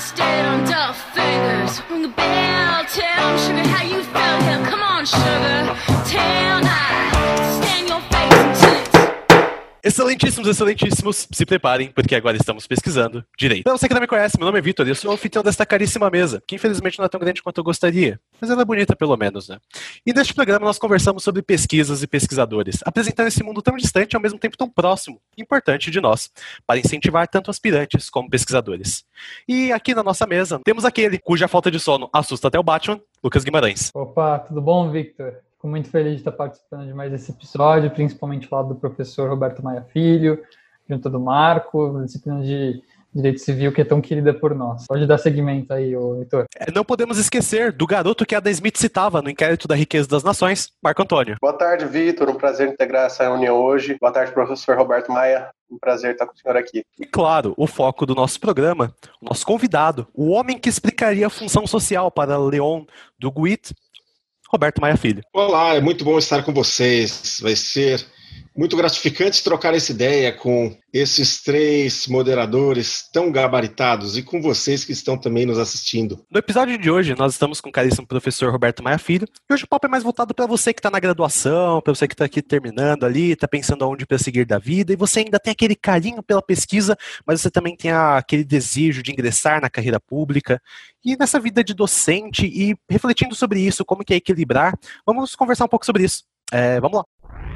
instead on dull fingers. Ring a bell, tell 'em, sugar how you felt here. Come on, sugar, tell Excelentíssimos, excelentíssimos, se preparem, porque agora estamos pesquisando direito. Pra você que não me conhece, meu nome é Vitor e eu sou o anfitrião desta caríssima mesa, que infelizmente não é tão grande quanto eu gostaria, mas ela é bonita pelo menos, né? E neste programa nós conversamos sobre pesquisas e pesquisadores, apresentando esse mundo tão distante e ao mesmo tempo tão próximo e importante de nós, para incentivar tanto aspirantes como pesquisadores. E aqui na nossa mesa temos aquele cuja falta de sono assusta até o Batman, Lucas Guimarães. Opa, tudo bom, Victor? Fico muito feliz de estar participando de mais esse episódio, principalmente ao lado do professor Roberto Maia Filho, junto do Marco, disciplina de Direito Civil que é tão querida por nós. Pode dar seguimento aí, ô Heitor. É, Não podemos esquecer do garoto que a Adam Smith citava no inquérito da riqueza das nações, Marco Antônio. Boa tarde, Vitor. Um prazer integrar essa reunião hoje. Boa tarde, professor Roberto Maia. Um prazer estar com o senhor aqui. E claro, o foco do nosso programa, o nosso convidado, o homem que explicaria a função social para Leon do Guit, Roberto Maia Filho. Olá, é muito bom estar com vocês. Vai ser muito gratificante trocar essa ideia com esses três moderadores tão gabaritados e com vocês que estão também nos assistindo. No episódio de hoje, nós estamos com o caríssimo professor Roberto Maia Filho, e hoje o papo é mais voltado para você que está na graduação, para você que está aqui terminando ali, está pensando aonde para seguir da vida, e você ainda tem aquele carinho pela pesquisa, mas você também tem aquele desejo de ingressar na carreira pública. E nessa vida de docente, e refletindo sobre isso, como que é equilibrar, vamos conversar um pouco sobre isso. É, vamos lá.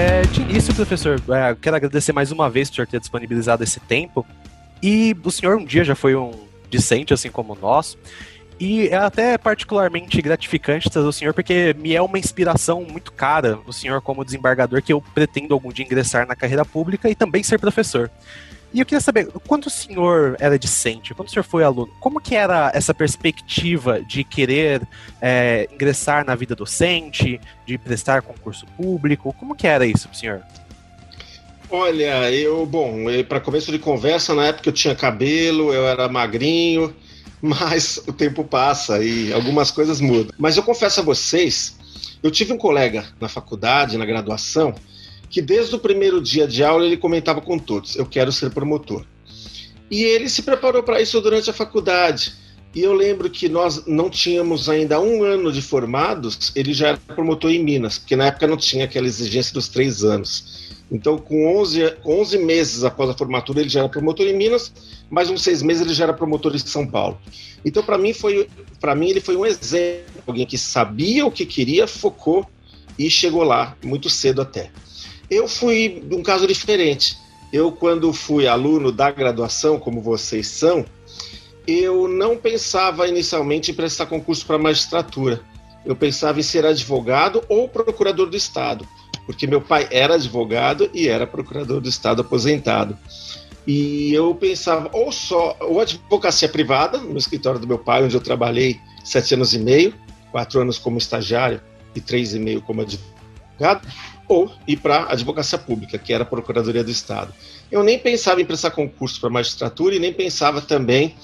É, início, professor, é, quero agradecer mais uma vez por senhor ter disponibilizado esse tempo. E o senhor um dia já foi um discente, assim como nós. E é até particularmente gratificante trazer o senhor, porque me é uma inspiração muito cara o senhor como desembargador, que eu pretendo algum dia ingressar na carreira pública e também ser professor. E eu queria saber, quando o senhor era discente, quando o senhor foi aluno, como que era essa perspectiva de querer é, ingressar na vida docente, de prestar concurso público? Como que era isso senhor? Olha, eu, bom, para começo de conversa, na época eu tinha cabelo, eu era magrinho, mas o tempo passa e algumas coisas mudam. Mas eu confesso a vocês, eu tive um colega na faculdade, na graduação, que desde o primeiro dia de aula ele comentava com todos: eu quero ser promotor. E ele se preparou para isso durante a faculdade. E eu lembro que nós não tínhamos ainda um ano de formados, ele já era promotor em Minas, porque na época não tinha aquela exigência dos três anos. Então, com 11, 11 meses após a formatura, ele já era promotor em Minas, mais uns seis meses ele já era promotor em São Paulo. Então, para mim, foi, mim, ele foi um exemplo, alguém que sabia o que queria, focou e chegou lá muito cedo até. Eu fui um caso diferente. Eu, quando fui aluno da graduação, como vocês são, eu não pensava inicialmente em prestar concurso para magistratura. Eu pensava em ser advogado ou procurador do Estado, porque meu pai era advogado e era procurador do Estado aposentado. E eu pensava ou só ou advocacia privada no escritório do meu pai, onde eu trabalhei sete anos e meio, quatro anos como estagiário e três e meio como advogado, ou ir para a advocacia pública, que era a Procuradoria do Estado. Eu nem pensava em prestar concurso para magistratura e nem pensava também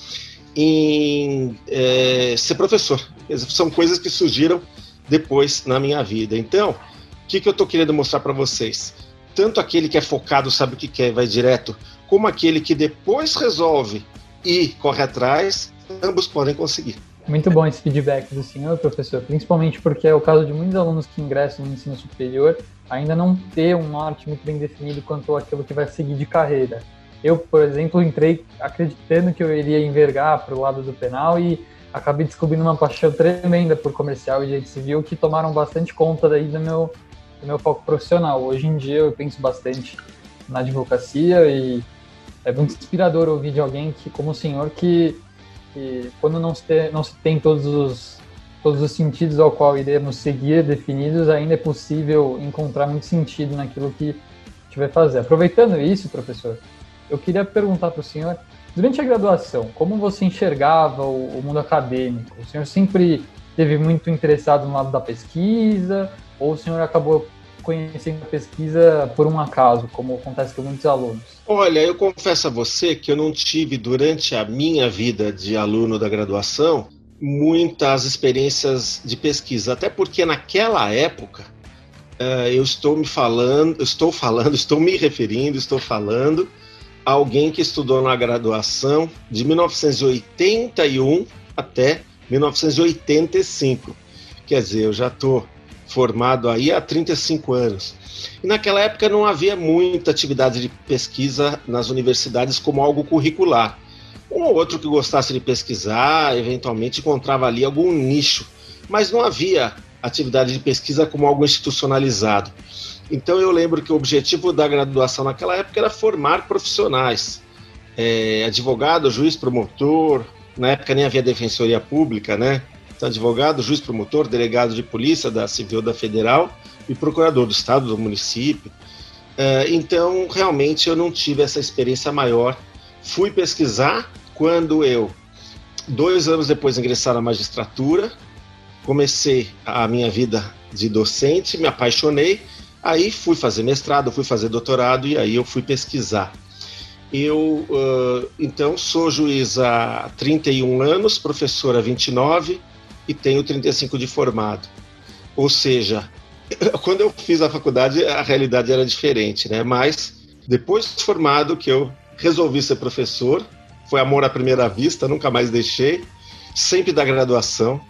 em é, ser professor. São coisas que surgiram depois na minha vida. Então, o que, que eu estou querendo mostrar para vocês? Tanto aquele que é focado, sabe o que quer, vai direto, como aquele que depois resolve e corre atrás, ambos podem conseguir. Muito bom esse feedback do senhor, professor, principalmente porque é o caso de muitos alunos que ingressam no ensino superior ainda não ter um norte muito bem definido quanto àquilo que vai seguir de carreira. Eu, por exemplo, entrei acreditando que eu iria envergar para o lado do penal e acabei descobrindo uma paixão tremenda por comercial e direito civil que tomaram bastante conta daí do meu, do meu foco profissional. Hoje em dia eu penso bastante na advocacia e é muito inspirador ouvir de alguém que, como o senhor, que, que quando não se, tem, não se tem todos os, todos os sentidos ao qual iremos seguir definidos, ainda é possível encontrar muito sentido naquilo que vai fazer. Aproveitando isso, professor, eu queria perguntar para o senhor, durante a graduação, como você enxergava o, o, mundo acadêmico? O senhor sempre esteve muito interessado no lado da pesquisa, ou o senhor acabou conhecendo a pesquisa por um acaso, como acontece com muitos alunos? Olha, eu confesso a você que eu não tive, durante a minha vida de aluno da graduação, muitas experiências de pesquisa, até porque naquela época uh, eu estou me falando, estou falando, estou me referindo, estou falando a alguém que estudou na graduação de 1981 até 1985. Quer dizer, eu já estou formado aí há 35 anos. E naquela época não havia muita atividade de pesquisa nas universidades como algo curricular. Um ou outro que gostasse de pesquisar, eventualmente encontrava ali algum nicho, mas não havia atividade de pesquisa como algo institucionalizado. Então eu lembro que o objetivo da graduação naquela época era formar profissionais, é, advogado, juiz, promotor. Na época nem havia defensoria pública, né? Então, advogado, juiz, promotor, delegado de polícia da civil da federal e procurador do estado, do município. É, então realmente eu não tive essa experiência maior. Fui pesquisar quando eu dois anos depois de ingressar na magistratura comecei a minha vida de docente, me apaixonei, aí fui fazer mestrado, fui fazer doutorado e aí eu fui pesquisar. Eu, uh, então, sou juiz há 31 anos, professor há 29 e tenho 35 de formado. Ou seja, quando eu fiz a faculdade, a realidade era diferente, né? Mas depois de formado que eu resolvi ser professor, foi amor à primeira vista, nunca mais deixei, sempre da graduação.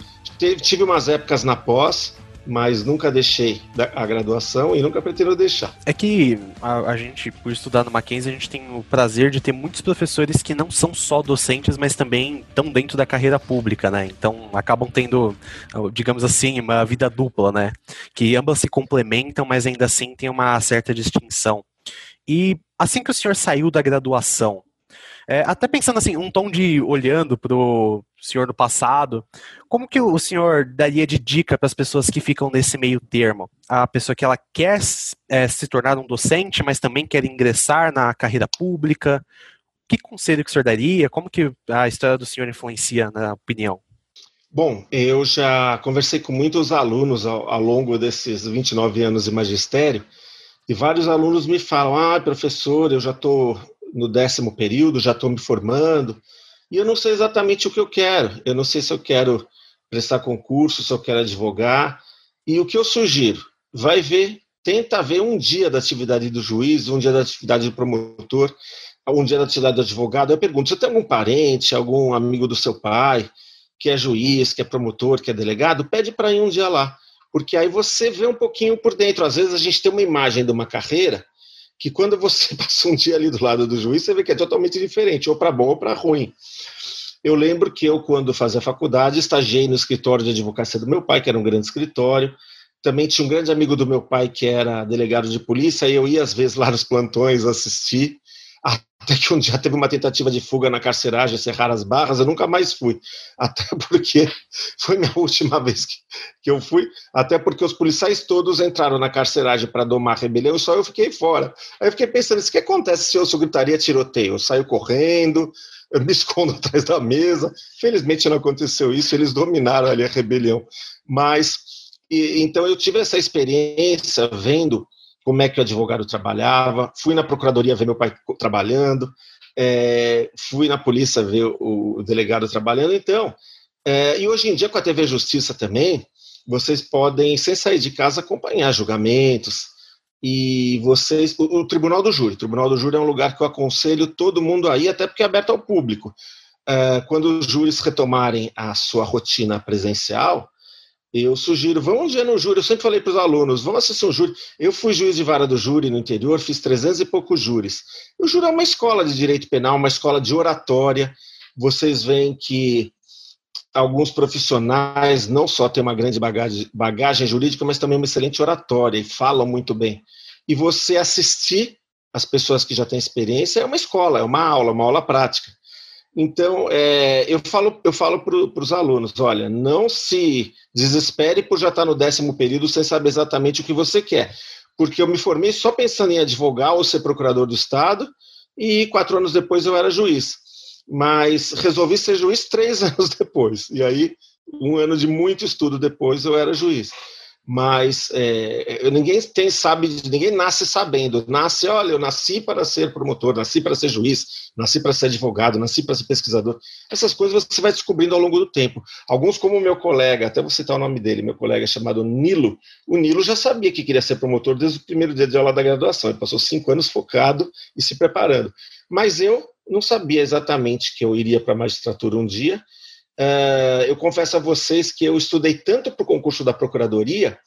Tive umas épocas na pós, mas nunca deixei a graduação e nunca pretendo deixar. É que a, a, gente, por estudar no Mackenzie, a gente tem o prazer de ter muitos professores que não são só docentes, mas também estão dentro da carreira pública, né? Então acabam tendo, digamos assim, uma vida dupla, né? Que ambas se complementam, mas ainda assim tem uma certa distinção. E assim que o senhor saiu da graduação, é, até pensando assim, um tom de olhando para o senhor do passado, como que o senhor daria de dica para as pessoas que ficam nesse meio termo? A pessoa que ela quer é, se tornar um docente, mas também quer ingressar na carreira pública. Que conselho que o senhor daria? Como que a história do senhor influencia na opinião? Bom, eu já conversei com muitos alunos ao, ao longo desses 29 anos de magistério, e vários alunos me falam: ah, professor, eu já estou no décimo período, já estou me formando, e eu não sei exatamente o que eu quero. Eu não sei se eu quero prestar concurso, se eu quero advogar. E o que eu sugiro? Vai ver, tenta ver um dia da atividade do juiz, um dia da atividade do promotor, um dia da atividade do advogado. Eu pergunto: você tem algum parente, algum amigo do seu pai, que é juiz, que é promotor, que é delegado? Pede para ir um dia lá. Porque aí você vê um pouquinho por dentro. Às vezes a gente tem uma imagem de uma carreira que quando você passa um dia ali do lado do juiz, você vê que é totalmente diferente, ou para bom ou para ruim. Eu lembro que eu, quando fazia faculdade, estagiei no escritório de advocacia do meu pai, que era um grande escritório. Também tinha um grande amigo do meu pai que era delegado de polícia, e eu ia às vezes lá nos plantões assistir. Até que um dia teve uma tentativa de fuga na carceragem, cerrar as barras, eu nunca mais fui. Até porque foi minha última vez que, que eu fui, até porque os policiais todos entraram na carceragem para domar a rebelião e só eu fiquei fora. Aí eu fiquei pensando, o que acontece se eu sou gritaria tiroteio? Eu saio correndo, eu me escondo atrás da mesa. Felizmente não aconteceu isso, eles dominaram ali a rebelião. Mas, e, então eu tive essa experiência vendo como é que o advogado trabalhava, fui na procuradoria ver meu pai trabalhando, é, fui na polícia ver o, o delegado trabalhando, então, é, e hoje em dia com a TV Justiça também, vocês podem, sem sair de casa, acompanhar julgamentos, e vocês, o, o Tribunal do Júri, o Tribunal do Júri é um lugar que eu aconselho todo mundo aí, até porque é aberto ao público. É, quando os júris retomarem a sua rotina presencial, eu sugiro, vamos um dia no júri. Eu sempre falei para os alunos, vamos assistir um júri. Eu fui juiz de vara do júri no interior, fiz 300 e poucos júris. O júri é uma escola de direito penal, uma escola de oratória. Vocês veem que alguns profissionais não só têm uma grande bagagem, bagagem jurídica, mas também uma excelente oratória e falam muito bem. E você assistir as pessoas que já têm experiência é uma escola, é uma aula, uma aula prática. Então, é, eu falo, eu falo para os alunos: olha, não se desespere por já estar no décimo período sem saber exatamente o que você quer. Porque eu me formei só pensando em advogar ou ser procurador do Estado, e quatro anos depois eu era juiz. Mas resolvi ser juiz três anos depois. E aí, um ano de muito estudo depois, eu era juiz. Mas é, ninguém tem sabe, ninguém nasce sabendo. Nasce, olha, eu nasci para ser promotor, nasci para ser juiz, nasci para ser advogado, nasci para ser pesquisador. Essas coisas você vai descobrindo ao longo do tempo. Alguns, como o meu colega, até vou citar o nome dele, meu colega chamado Nilo. O Nilo já sabia que queria ser promotor desde o primeiro dia de aula da graduação. Ele passou cinco anos focado e se preparando. Mas eu não sabia exatamente que eu iria para a magistratura um dia Uh, eu confesso a vocês que eu estudei tanto para o concurso da Procuradoria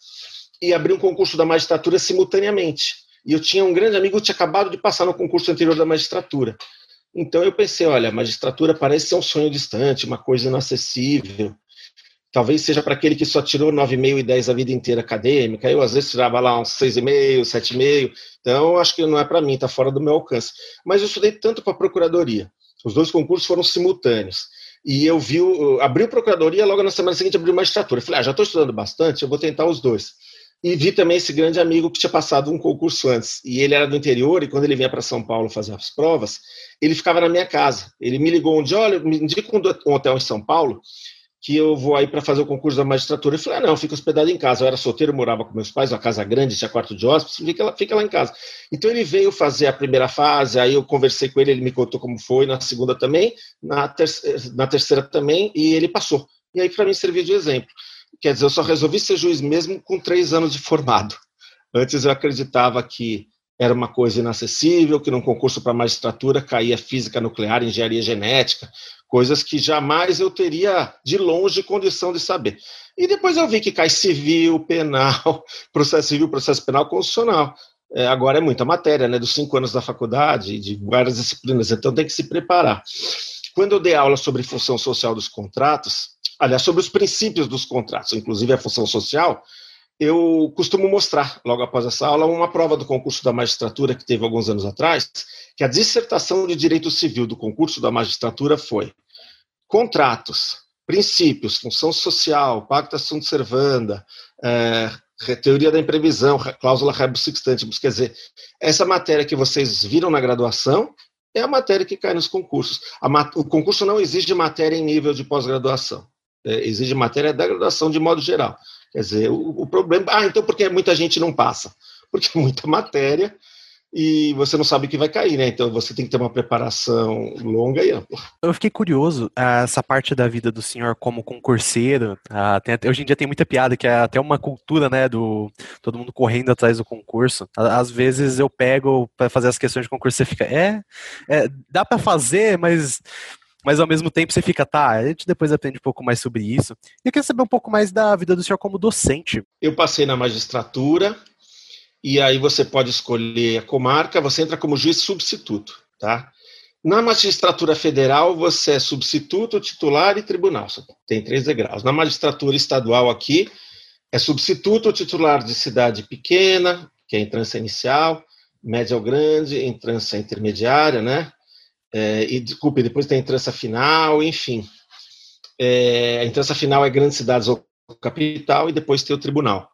e abri um concurso da magistratura simultaneamente. E eu tinha um grande amigo que tinha acabado de passar no concurso anterior da magistratura. Então eu pensei, olha, a magistratura parece ser um sonho distante, uma coisa inacessível. Talvez seja para aquele que só tirou 9,5 e 10 a vida inteira acadêmica. Eu, às vezes, tirava lá uns 6,5, 7,5. Então, acho que não é para mim, está fora do meu alcance. Mas eu estudei tanto para a Procuradoria. Os dois concursos foram simultâneos e eu vi, abri o Procuradoria, logo na semana seguinte abri magistratura. Eu falei, ah, já estou estudando bastante, eu vou tentar os dois. E vi também esse grande amigo que tinha passado um concurso antes. E ele era do interior, e quando ele vinha para São Paulo fazer as provas, ele ficava na minha casa. Ele me ligou um dia, olha, me indica um hotel em São Paulo, que eu vou aí para fazer o concurso da magistratura. Eu falei, ah, não, fica hospedado em casa. Eu era solteiro, morava com meus pais, uma casa grande, tinha quarto de hóspedes, fica lá, fica lá em casa. Então ele veio fazer a primeira fase, aí eu conversei com ele, ele me contou como foi, na segunda também, na, ter na terceira também, e ele passou. E aí para mim serviu de exemplo. Quer dizer, eu só resolvi ser juiz mesmo com três anos de formado. Antes eu acreditava que era uma coisa inacessível, que num concurso para magistratura caía física nuclear, engenharia genética, coisas que jamais eu teria de longe condição de saber. E depois eu vi que cai civil, penal, processo civil, processo penal, constitucional. É, agora é muita matéria, né? Dos cinco anos da faculdade, de várias disciplinas, então tem que se preparar. Quando eu dei aula sobre função social dos contratos, aliás, sobre os princípios dos contratos, inclusive a função social, eu costumo mostrar, logo após essa aula, uma prova do concurso da magistratura que teve alguns anos atrás, que a dissertação de direito civil do concurso da magistratura foi contratos, princípios, função social, pacta sunt servanda, é, teoria da imprevisão, cláusula rebus sextantibus, quer dizer, essa matéria que vocês viram na graduação é a matéria que cai nos concursos. o concurso não exige matéria em nível de pós-graduação, é, exige matéria da graduação de modo geral. Quer dizer, o, o problema. Ah, então por que muita gente não passa? Porque é muita matéria e você não sabe o que vai cair, né? Então você tem que ter uma preparação longa e ampla. Eu fiquei curioso, ah, essa parte da vida do senhor como concurseiro, ah, hoje em dia tem muita piada que é até uma cultura, né, do todo mundo correndo atrás do concurso. Às vezes eu pego para fazer as questões de concurso, você fica, é, é dá para fazer, mas mas ao mesmo tempo você fica, tá, a gente depois aprende um pouco mais sobre isso. E eu queria saber um pouco mais da vida do senhor como docente. Eu passei na magistratura, e aí você pode escolher a comarca, você entra como juiz substituto, tá? Na magistratura federal, você é substituto, titular e tribunal. Tem três degraus. Na magistratura estadual aqui, é substituto titular de cidade pequena, que é a entrância inicial, média ou grande, entrância intermediária, né? É, e, desculpe, depois tem a entrância final, enfim. É, a entrância final é grandes cidades ou capital, e depois tem o tribunal.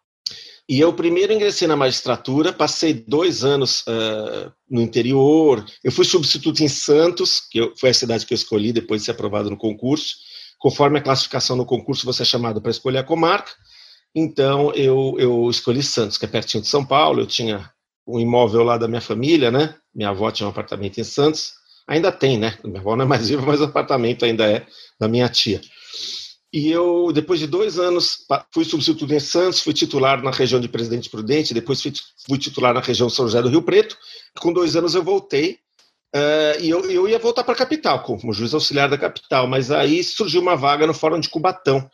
E eu primeiro ingressei na magistratura, passei dois anos uh, no interior. Eu fui substituto em Santos, que eu, foi a cidade que eu escolhi depois de ser aprovado no concurso. Conforme a classificação no concurso, você é chamado para escolher a comarca. Então, eu, eu escolhi Santos, que é pertinho de São Paulo. Eu tinha um imóvel lá da minha família, né? Minha avó tinha um apartamento em Santos. Ainda tem, né? Minha avó não é mais viva, mas o apartamento ainda é da minha tia. E eu, depois de dois anos, fui substituto em Santos, fui titular na região de Presidente Prudente, depois fui, titular na região São José do Rio Preto. Com dois anos eu voltei, uh, e eu, eu ia voltar para a capital, como juiz auxiliar da capital, mas aí surgiu uma vaga no Fórum de Cubatão.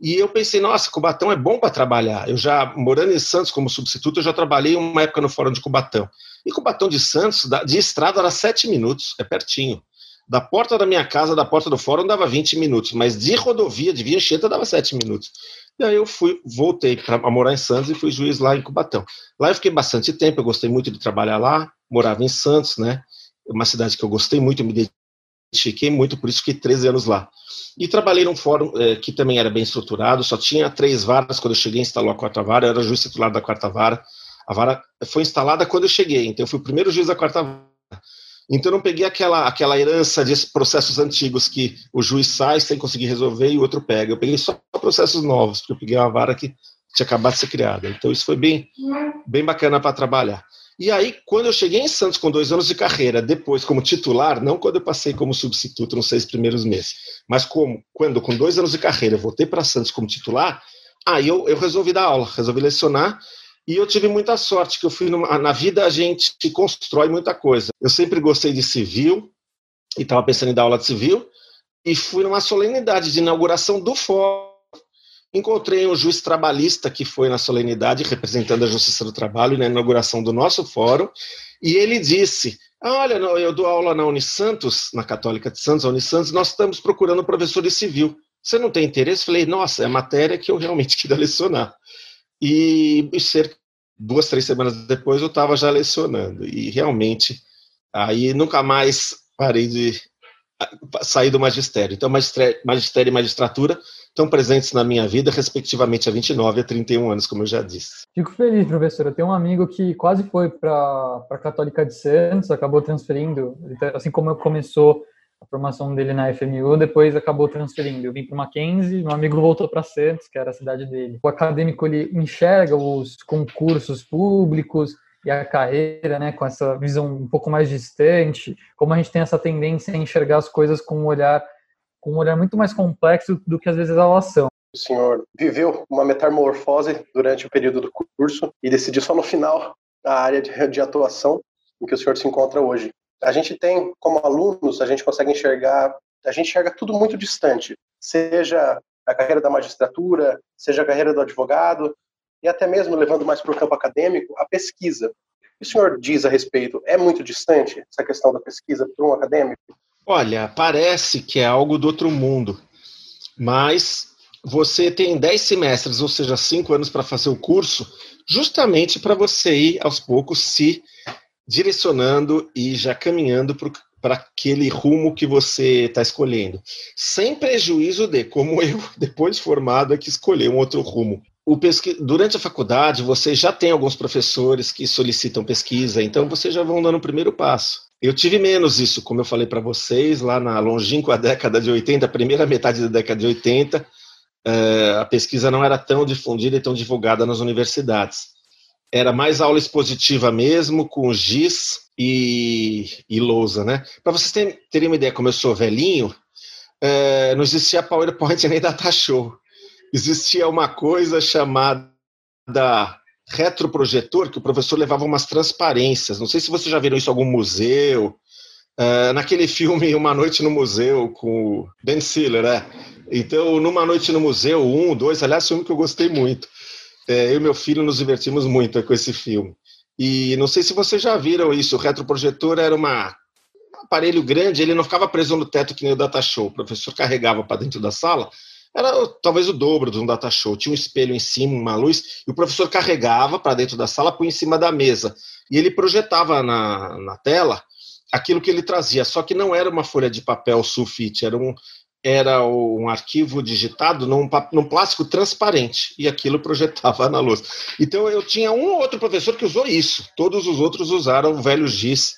E eu pensei, nossa, Cubatão é bom para trabalhar. Eu já, morando em Santos como substituto, eu já trabalhei uma época no Fórum de Cubatão. E Cubatão de Santos, de estrada, era sete minutos, é pertinho. Da porta da minha casa, da porta do fórum, dava 20 minutos, mas de rodovia, de Via Anchieta, dava 7 minutos. E aí eu fui, voltei para morar em Santos e fui juiz lá em Cubatão. Lá eu fiquei bastante tempo, eu gostei muito de trabalhar lá, morava em Santos, né? Uma cidade que eu gostei muito, me identifiquei muito, por isso fiquei 13 anos lá. E trabalhei num fórum eh, que também era bem estruturado, só tinha três varas, quando eu cheguei instalou a quarta vara, eu era juiz titular da quarta vara. A vara foi instalada quando eu cheguei, então eu fui o primeiro juiz da quarta vara. Então eu não peguei aquela, aquela herança de processos antigos que o juiz sai sem conseguir resolver e o outro pega. Eu peguei só processos novos, porque eu peguei uma vara que tinha acabado de ser criada. Então isso foi bem, bem bacana para trabalhar. E aí, quando eu cheguei em Santos com dois anos de carreira, depois como titular, não quando eu passei como substituto nos seis primeiros meses, mas como quando com dois anos de carreira eu voltei para Santos como titular, aí eu, eu resolvi dar aula, resolvi lecionar e eu tive muita sorte, que eu fui numa, na vida a gente constrói muita coisa. Eu sempre gostei de civil e estava pensando em dar aula de civil e fui numa solenidade de inauguração do fórum. Encontrei um juiz trabalhista que foi na solenidade representando a Justiça do Trabalho na inauguração do nosso fórum e ele disse: Olha, eu dou aula na Unisantos, na Católica de Santos, a Unisantos, nós estamos procurando professor de civil. Você não tem interesse? Falei, nossa, é matéria que eu realmente queria lecionar. E, e cerca duas, três semanas depois eu estava já lecionando. E realmente, aí nunca mais parei de sair do magistério. Então, magistério e magistratura estão presentes na minha vida, respectivamente, há 29 e 31 anos, como eu já disse. Fico feliz, professor. Eu tenho um amigo que quase foi para a Católica de Santos, acabou transferindo, assim como começou a formação dele na FMU, depois acabou transferindo. Eu vim para Mackenzie, meu amigo voltou para Santos, que era a cidade dele. O acadêmico ele enxerga os concursos públicos e a carreira, né, com essa visão um pouco mais distante, como a gente tem essa tendência a enxergar as coisas com um olhar com um olhar muito mais complexo do que às vezes elas são. O senhor viveu uma metamorfose durante o período do curso e decidiu só no final a área de, de atuação em que o senhor se encontra hoje a gente tem, como alunos, a gente consegue enxergar, a gente enxerga tudo muito distante, seja a carreira da magistratura, seja a carreira do advogado, e até mesmo levando mais para o campo acadêmico, a pesquisa. O que o senhor diz a respeito? É muito distante essa questão da pesquisa para um acadêmico? Olha, parece que é algo do outro mundo, mas você tem 10 semestres, ou seja, 5 anos para fazer o curso, justamente para você ir aos poucos se direcionando e já caminhando para aquele rumo que você está escolhendo, sem prejuízo de, como eu, depois de formado, é que escolher um outro rumo. Pesqui... Durante a faculdade, você já tem alguns professores que solicitam pesquisa, então vocês já vão dando o primeiro passo. Eu tive menos isso, como eu falei para vocês, lá na longínqua década de 80, a primeira metade da década de 80, uh, eh, a pesquisa não era tão difundida e tão divulgada nas universidades era mais aula expositiva mesmo, com giz e, e lousa, né? Para vocês terem, uma ideia, como eu sou velhinho, é, não existia PowerPoint nem data show. Existia uma coisa chamada retroprojetor, que o professor levava umas transparências. Não sei se vocês já viram isso em algum museu. É, naquele filme Uma Noite no Museu, com o Ben Stiller, né? Então, numa noite no museu, um, dois, aliás, filme que eu gostei muito. É, eu e meu filho nos divertimos muito com esse filme. E não sei se vocês já viram isso, o retroprojetor era uma, um aparelho grande, ele não ficava preso no teto que nem o data show. O professor carregava para dentro da sala, era talvez o dobro de um data show. Tinha um espelho em cima, uma luz, e o professor carregava para dentro da sala, põe em cima da mesa. E ele projetava na, na tela aquilo que ele trazia, só que não era uma folha de papel sulfite, era um, era um arquivo digitado num, num, plástico transparente e aquilo projetava na luz. Então eu tinha um ou outro professor que usou isso, todos os outros usaram o velho giz.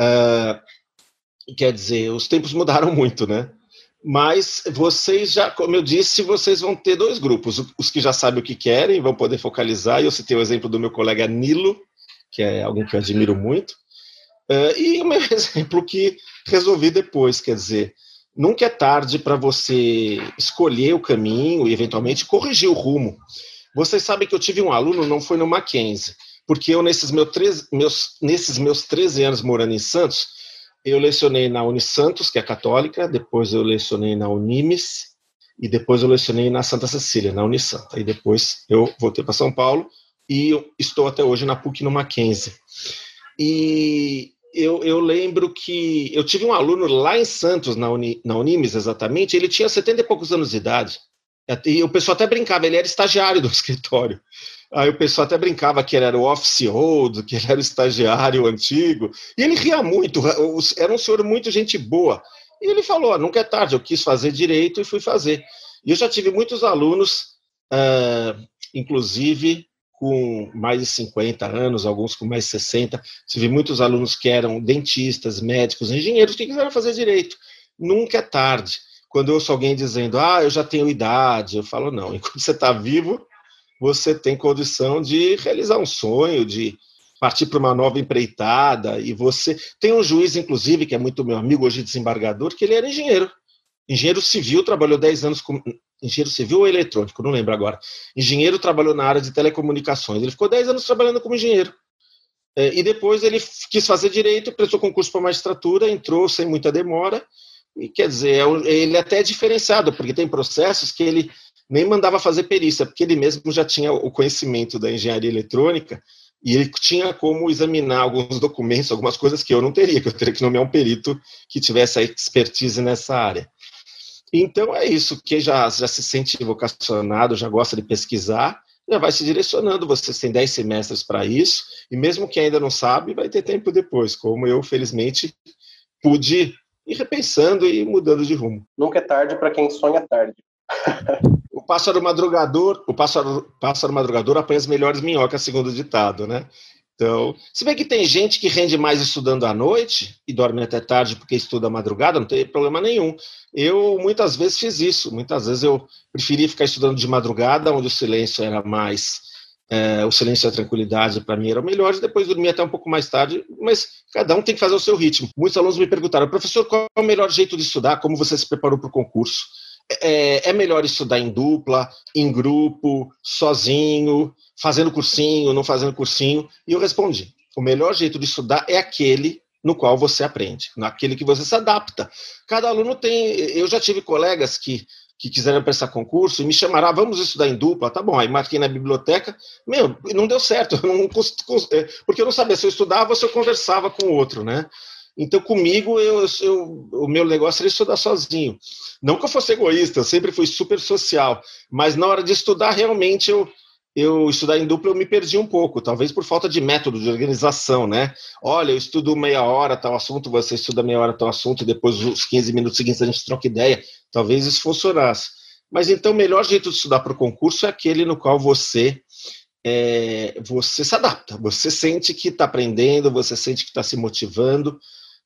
Uh, quer dizer, os tempos mudaram muito, né? Mas vocês já, como eu disse, vocês vão ter dois grupos: os que já sabem o que querem, vão poder focalizar. E eu citei o exemplo do meu colega Nilo, que é alguém que eu admiro muito, uh, e o meu exemplo que resolvi depois, quer dizer nunca é tarde para você escolher o caminho e eventualmente corrigir o rumo. Vocês sabem que eu tive um aluno, não foi no Mackenzie, porque eu, nesses meus, três, meus, nesses meus 13 anos morando em Santos, eu lecionei na Unisantos, que é católica, depois eu lecionei na Unimes, e depois eu lecionei na Santa Cecília, na Unisanta. E depois eu voltei para São Paulo e estou até hoje na PUC no Mackenzie. E eu, eu, lembro que eu tive um aluno lá em Santos, na, Uni, na Unimes exatamente, ele tinha 70 e poucos anos de idade. E o pessoal até brincava, ele era estagiário do escritório. Aí o pessoal até brincava que ele era o office hold, que ele era o estagiário antigo. E ele ria muito, era um senhor muito gente boa. E ele falou: nunca é tarde, eu quis fazer direito e fui fazer. E eu já tive muitos alunos, inclusive com mais de 50 anos, alguns com mais de 60. Tive muitos alunos que eram dentistas, médicos, engenheiros que quiseram fazer direito. Nunca é tarde. Quando eu ouço alguém dizendo, ah, eu já tenho idade, eu falo, não, enquanto você está vivo, você tem condição de realizar um sonho, de partir para uma nova empreitada, e você tem um juiz, inclusive, que é muito meu amigo, hoje desembargador, que ele era engenheiro. Engenheiro civil, trabalhou 10 anos com. Engenheiro civil ou eletrônico, não lembro agora. Engenheiro trabalhou na área de telecomunicaçes. Ele ficou 10 anos trabalhando como engenheiro. É, e depois ele quis fazer direito, prestou concurso para magistratura, entrou sem muita demora. E quer dizer, é ele até é diferenciado, porque tem processos que ele nem mandava fazer perícia, porque ele mesmo já tinha o conhecimento da engenharia eletrônica e ele tinha como examinar alguns documentos, algumas coisas que eu não teria, que eu teria que nomear um perito que tivesse a expertise nessa área. Então é isso, quem já, já se sente vocacionado, já gosta de pesquisar, já vai se direcionando. Vocês têm 10 semestres para isso, e mesmo quem ainda não sabe, vai ter tempo depois, como eu, felizmente, pude ir repensando e mudando de rumo. Nunca é tarde para quem sonha tarde. pássaro madrugador, o pássaro, pássaro madrugador apanha as melhores minhocas, segundo o ditado, né? Então, se bem que tem gente que rende mais estudando à noite e dorme até tarde porque estuda à madrugada, não tem problema nenhum. Eu muitas vezes fiz isso, muitas vezes eu preferi ficar estudando de madrugada, onde o silêncio era mais. É, o silêncio e a tranquilidade para mim eram melhores, depois dormia até um pouco mais tarde, mas cada um tem que fazer o seu ritmo. Muitos alunos me perguntaram, professor, qual é o melhor jeito de estudar? Como você se preparou para o concurso? É, é, melhor estudar em dupla, em grupo, sozinho, fazendo cursinho, não fazendo cursinho? E eu respondi: o melhor jeito de estudar é aquele no qual você aprende, naquele que você se adapta. Cada aluno tem. Eu já tive colegas que, que quiseram prestar concurso e me chamaram, ah, vamos estudar em dupla, tá bom. Aí marquei na biblioteca, meu, não deu certo, não, é, porque eu não sabia se eu estudava ou se eu conversava com o outro, né? Então, comigo, eu, eu, o meu negócio era estudar sozinho. Não que eu fosse egoísta, eu sempre fui super social, mas na hora de estudar, realmente, eu, eu estudar em dupla, eu me perdi um pouco, talvez por falta de método, de organização, né? Olha, eu estudo meia hora tal assunto, você estuda meia hora tal assunto, e depois os 15 minutos seguintes a gente troca ideia. Talvez isso funcionasse. Mas então, o melhor jeito de estudar para o concurso é aquele no qual você é, você se adapta, você sente que está aprendendo, você sente que está se motivando,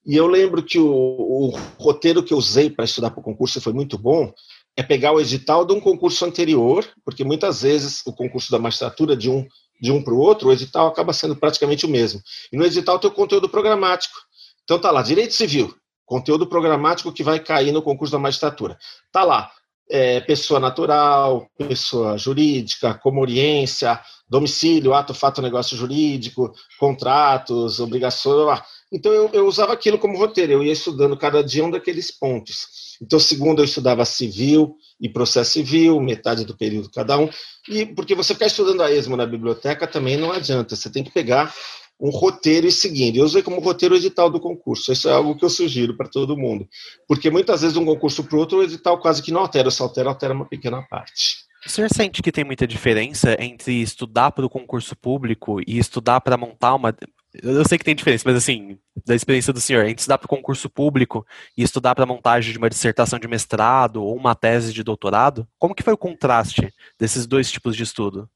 e eu lembro que o, o roteiro que eu usei para estudar para o concurso foi muito bom, é pegar o edital de um concurso anterior, porque muitas vezes o concurso da magistratura de um de um para o outro, o edital acaba sendo praticamente o mesmo. E no edital tem o conteúdo programático. Então tá lá, direito civil, conteúdo programático que vai cair no concurso da magistratura. Tá lá, é, pessoa natural, pessoa jurídica, comoriência, domicílio, ato, fato, negócio jurídico, contratos, obrigações. Então eu, eu, usava aquilo como roteiro, eu ia estudando cada dia um daqueles pontos. Então, segundo eu estudava civil e processo civil, metade do período cada um, e porque você ficar estudando a esmo na biblioteca também não adianta, você tem que pegar um roteiro e seguindo. Eu usei como roteiro o edital do concurso, isso é algo que eu sugiro para todo mundo, porque muitas vezes de um concurso para outro o edital quase que não altera, só altera, altera uma pequena parte. O senhor sente que tem muita diferença entre estudar para o concurso público e estudar para montar uma, eu sei que tem diferença, mas assim, da experiência do senhor, entre estudar para concurso público e estudar para montagem de uma dissertação de mestrado ou uma tese de doutorado, como que foi o contraste desses dois tipos de estudo?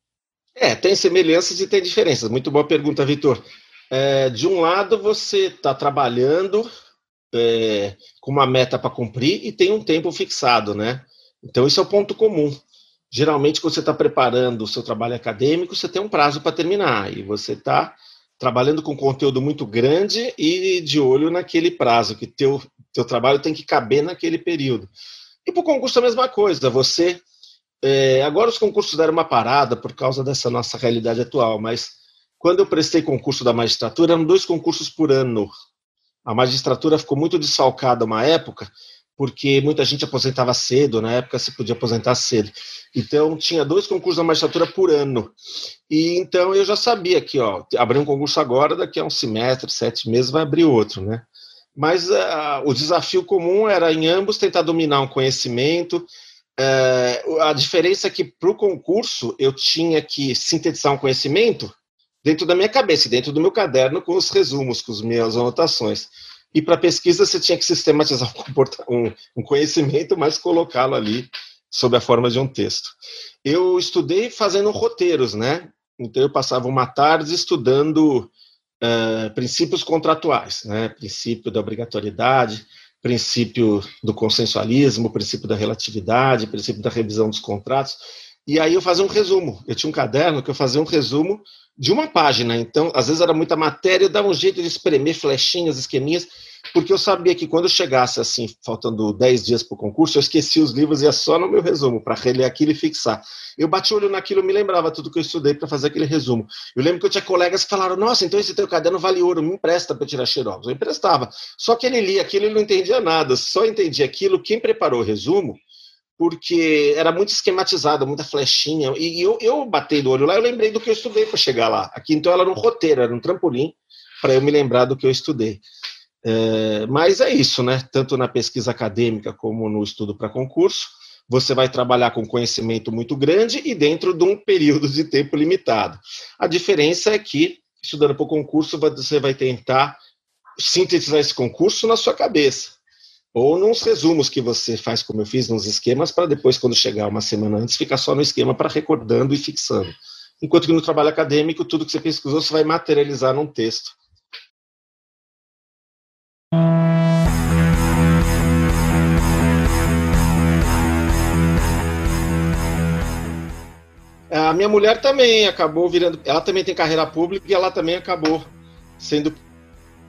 É, tem semelhanças e tem diferenças. Muito boa pergunta, Vitor. É, de um lado, você está trabalhando é, com uma meta para cumprir e tem um tempo fixado, né? Então, isso é o ponto comum. Geralmente, quando você está preparando o seu trabalho acadêmico, você tem um prazo para terminar e você está trabalhando com conteúdo muito grande e de olho naquele prazo, que teu, teu trabalho tem que caber naquele período. E para o concurso a mesma coisa, você. É, agora os concursos deram uma parada por causa dessa nossa realidade atual, mas quando eu prestei concurso da magistratura, eram dois concursos por ano. A magistratura ficou muito desfalcada uma época, porque muita gente aposentava cedo, na época se podia aposentar cedo. Então, tinha dois concursos da magistratura por ano. E então eu já sabia que, ó, abrir um concurso agora, daqui a um semestre, sete meses, vai abrir outro, né? Mas uh, o desafio comum era em ambos tentar dominar um conhecimento. Uh, a diferença é que para o concurso eu tinha que sintetizar um conhecimento dentro da minha cabeça, dentro do meu caderno, com os resumos, com as minhas anotações. E para pesquisa você tinha que sistematizar um, um conhecimento, mas colocá-lo ali sob a forma de um texto. Eu estudei fazendo roteiros, né? Então eu passava uma tarde estudando uh, princípios contratuais, né? Princípio da obrigatoriedade, princípio do consensualismo, princípio da relatividade, princípio da revisão dos contratos. E aí eu fazia um resumo. Eu tinha um caderno que eu fazia um resumo de uma página. Então, às vezes era muita matéria, eu dava um jeito de espremer flechinhas, esqueminhas, porque eu sabia que quando eu chegasse assim, faltando 10 dias para o concurso, eu esquecia os livros e ia só no meu resumo, para reler aquilo e fixar. Eu bati o olho naquilo, me lembrava tudo que eu estudei para fazer aquele resumo. Eu lembro que eu tinha colegas que falaram: Nossa, então esse teu caderno vale ouro, me empresta para tirar xerox. Eu emprestava. Só que ele lia aquilo e não entendia nada, só entendia aquilo. Quem preparou o resumo porque era muito esquematizado, muita flechinha. E eu, eu batei do olho lá, eu lembrei do que eu estudei para chegar lá. Aqui, então, era um roteiro, era um trampolim para eu me lembrar do que eu estudei. É, mas é isso, né? Tanto na pesquisa acadêmica como no estudo para concurso, você vai trabalhar com conhecimento muito grande e dentro de um período de tempo limitado. A diferença é que, estudando para o concurso, você vai tentar sintetizar esse concurso na sua cabeça ou nos resumos que você faz, como eu fiz, nos esquemas, para depois, quando chegar uma semana antes, ficar só no esquema para recordando e fixando. Enquanto que no trabalho acadêmico, tudo que você pesquisou, você vai materializar num texto. A minha mulher também acabou virando. Ela também tem carreira pública e ela também acabou sendo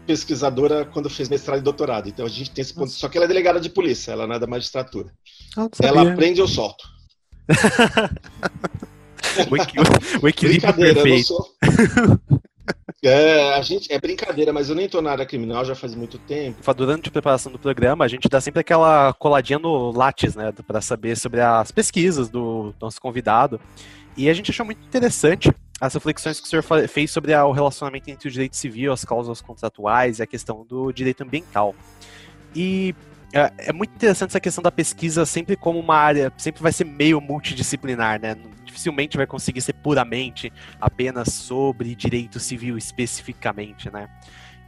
pesquisadora quando fez mestrado e doutorado. Então a gente tem esse ponto. Só que ela é delegada de polícia, ela não é da magistratura. Ela aprende eu solto. o, equilíbrio perfeito. É, a gente, é brincadeira, mas eu nem tô na área criminal já faz muito tempo. Durante a preparação do programa, a gente dá sempre aquela coladinha no Lattes, né? para saber sobre as pesquisas do nosso convidado. E a gente achou muito interessante as reflexões que o senhor fez sobre o relacionamento entre o direito civil, as causas contratuais e a questão do direito ambiental. E é, é, muito interessante essa questão da pesquisa sempre como uma área, sempre vai ser meio multidisciplinar, né? Dificilmente vai conseguir ser puramente apenas sobre direito civil especificamente, né?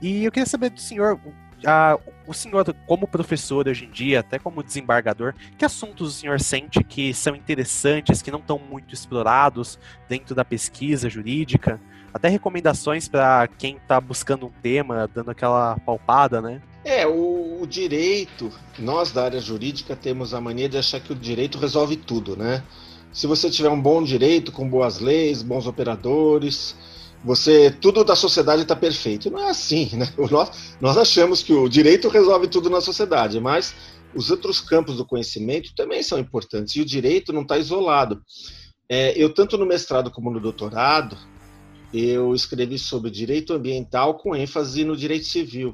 E eu queria saber do senhor ah, o senhor, como professor hoje em dia, até como desembargador, que assuntos o senhor sente que são interessantes, que não estão muito explorados dentro da pesquisa jurídica? Até recomendações para quem está buscando um tema, dando aquela palpada, né? É, o, o, direito, nós da área jurídica temos a mania de achar que o direito resolve tudo, né? Se você tiver um bom direito, com boas leis, bons operadores, você tudo da sociedade está perfeito. Não é assim, né? Nós, nós achamos que o direito resolve tudo na sociedade, mas os outros campos do conhecimento também são importantes e o direito não está isolado. É, eu tanto no mestrado como no doutorado eu escrevi sobre direito ambiental com ênfase no direito civil.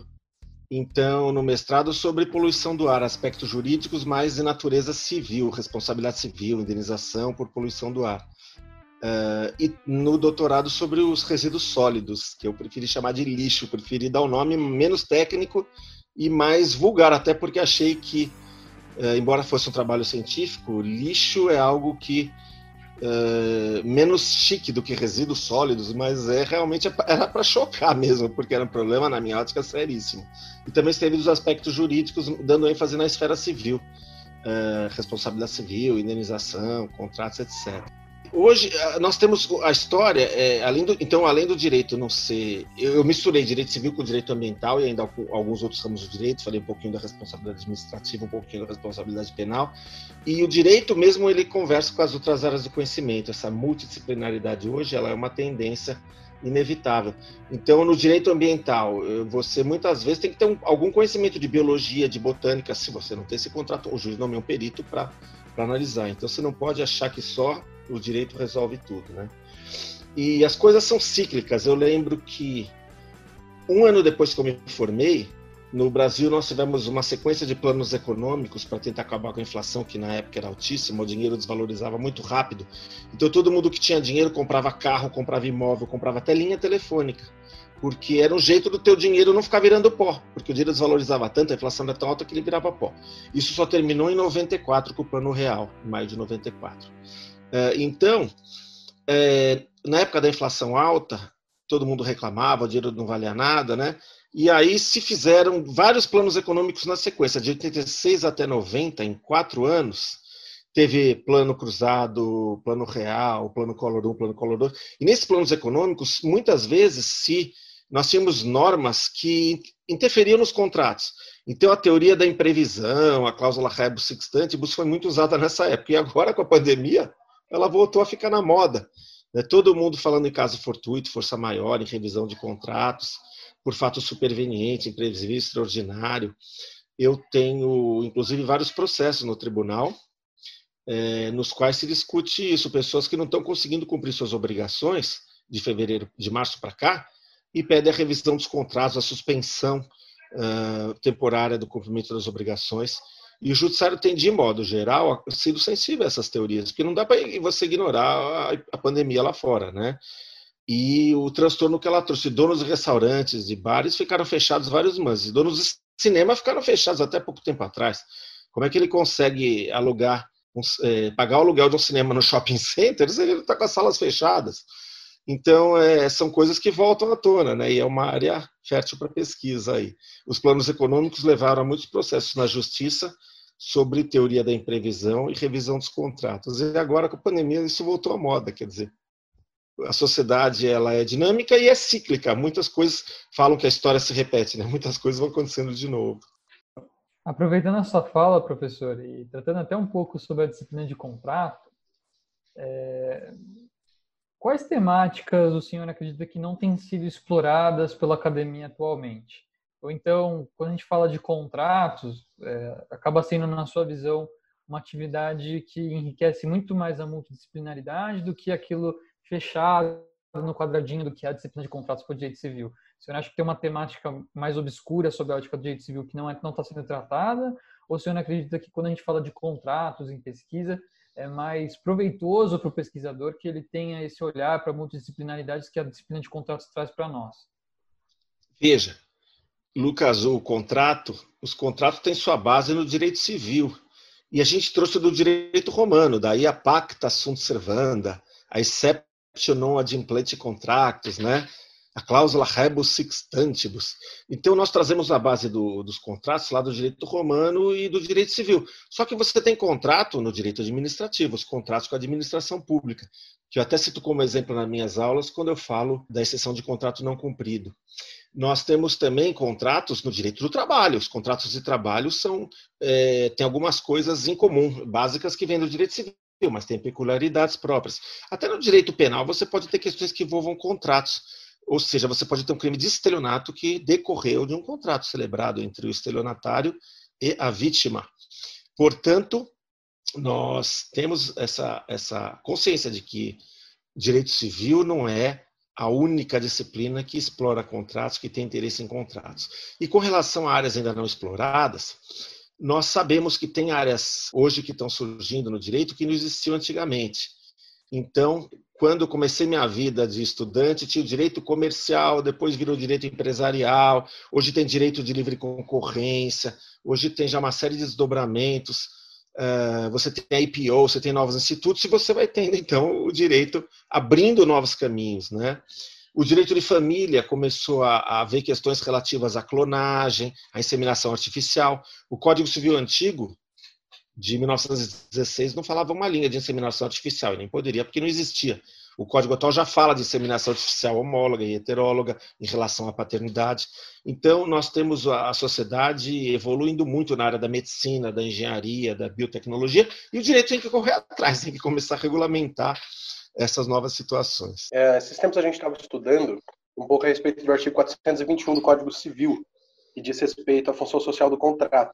Então, no mestrado sobre poluição do ar, aspectos jurídicos mais de natureza civil, responsabilidade civil, indenização por poluição do ar. Uh, e no doutorado sobre os resíduos sólidos, que eu preferi chamar de lixo, preferi dar um nome menos técnico e mais vulgar, até porque achei que, uh, embora fosse um trabalho científico, lixo é algo que uh, menos chique do que resíduos sólidos, mas é realmente era para chocar mesmo, porque era um problema na minha ótica seríssimo. E também esteve dos aspectos jurídicos, dando ênfase na esfera civil, responsabilidade civil, indenização, contratos, etc. Hoje nós temos a história, é, além do, então além do direito não ser, eu, eu, misturei direito civil com direito ambiental e ainda alguns outros ramos do direito, falei um pouquinho da responsabilidade administrativa, um pouquinho da responsabilidade penal e o direito mesmo ele conversa com as outras áreas do conhecimento. Essa multidisciplinaridade hoje ela é uma tendência inevitável. Então no direito ambiental você muitas vezes tem que ter um, algum conhecimento de biologia, de botânica. Se você não tem esse contrato, o juiz é um perito para analisar. Então você não pode achar que só o direito resolve tudo, né? E as coisas são cíclicas. Eu lembro que um ano depois que eu me formei, no Brasil nós tivemos uma sequência de planos econômicos para tentar acabar com a inflação, que na época era altíssima, o dinheiro desvalorizava muito rápido. Então todo mundo que tinha dinheiro comprava carro, comprava imóvel, comprava até linha telefônica, porque era um jeito do teu dinheiro não ficar virando pó, porque o dinheiro desvalorizava tanto, a inflação era tão alta que ele virava pó. Isso só terminou em 94 com o plano real, em maio de 94. É, então, é, na época da inflação alta, todo mundo reclamava, o dinheiro não valia nada, né? E aí se fizeram vários planos econômicos na sequência, de 86 até 90, em quatro anos, teve plano cruzado, plano real, plano Collor 1, plano Collor 2. E nesses planos econômicos, muitas vezes, se nós tínhamos normas que interferiam nos contratos. Então, a teoria da imprevisão, a cláusula rebus sextantibus foi muito usada nessa época. E agora, com a pandemia, ela voltou a ficar na moda. Né? Todo mundo falando em caso fortuito, força maior, em revisão de contratos, por fato superveniente, imprevisível, extraordinário. Eu tenho, inclusive, vários processos no tribunal é, nos quais se discute isso, pessoas que não estão conseguindo cumprir suas obrigações de fevereiro, de março para cá, e pedem a revisão dos contratos, a suspensão uh, temporária do cumprimento das obrigações. E o judiciário tem, de modo geral, sido sensível a essas teorias, porque não dá para você ignorar a, pandemia lá fora, né? E o transtorno que ela trouxe, donos de restaurantes, de bares, ficaram fechados vários meses, donos de cinema ficaram fechados até pouco tempo atrás. Como é que ele consegue alugar é, pagar o aluguel de um cinema no shopping center, ele está com as salas fechadas. Então, é, são coisas que voltam à tona, né? E é uma área fértil para pesquisa aí. Os planos econômicos levaram a muitos processos na justiça sobre teoria da imprevisão e revisão dos contratos. E agora, com a pandemia, isso voltou à moda, quer dizer, a sociedade ela é dinâmica e é cíclica. Muitas coisas falam que a história se repete, né? Muitas coisas vão acontecendo de novo. Aproveitando a sua fala, professor, e tratando até um pouco sobre a disciplina de contrato, é... quais temáticas o senhor acredita que não têm sido exploradas pela academia atualmente? Ou então, quando a gente fala de contratos, é... acaba sendo, na sua visão, uma atividade que enriquece muito mais a multidisciplinaridade do que aquilo fechado no quadradinho do que é a disciplina de contratos por direito civil. O senhor acha que tem uma temática mais obscura sobre a ótica do direito civil que não é, está sendo tratada? Ou o senhor acredita que quando a gente fala de contratos em pesquisa, é mais proveitoso para o pesquisador que ele tenha esse olhar para multidisciplinaridades que a disciplina de contratos traz para nós? Veja, Lucas, o contrato, os contratos têm sua base no direito civil. E a gente trouxe do direito romano, daí a pacta sunt servanda, a exceptio non ad implete contractus, né? A cláusula rebus sixtantibus. Então, nós trazemos a base do, dos contratos lá do direito romano e do direito civil. Só que você tem contrato no direito administrativo, os contratos com a administração pública, que eu até cito como exemplo nas minhas aulas quando eu falo da exceção de contrato não cumprido. Nós temos também contratos no direito do trabalho. Os contratos de trabalho são é, têm algumas coisas em comum, básicas que vêm do direito civil mas tem peculiaridades próprias. Até no direito penal você pode ter questões que envolvam contratos. Ou seja, você pode ter um crime de estelionato que decorreu de um contrato celebrado entre o estelionatário e a vítima. Portanto, nós temos essa, essa consciência de que direito civil não é a única disciplina que explora contratos, que tem interesse em contratos. E com relação a áreas ainda não exploradas, nós sabemos que tem áreas hoje que estão surgindo no direito que não existiam antigamente. Então, quando comecei minha vida de estudante, tinha o direito comercial, depois virou direito empresarial, hoje tem direito de livre concorrência, hoje tem já uma série de desdobramentos. Uh, você tem a IPO, você tem novos institutos, e você vai tendo, então, o direito abrindo novos caminhos. Né? O direito de família começou a, a ver questões relativas à clonagem, à inseminação artificial. O Código Civil Antigo, de 1916 não falava uma linha de inseminação artificial, e nem poderia, porque não existia. O Código atual já fala de inseminação artificial homóloga e heteróloga em relação à paternidade. Então, nós temos a sociedade evoluindo muito na área da medicina, da engenharia, da biotecnologia, e o direito tem que correr atrás, tem que começar a regulamentar essas novas situações. É, esses tempos a gente estava estudando um pouco a respeito do artigo 421 do Código Civil, que diz respeito à função social do contrato.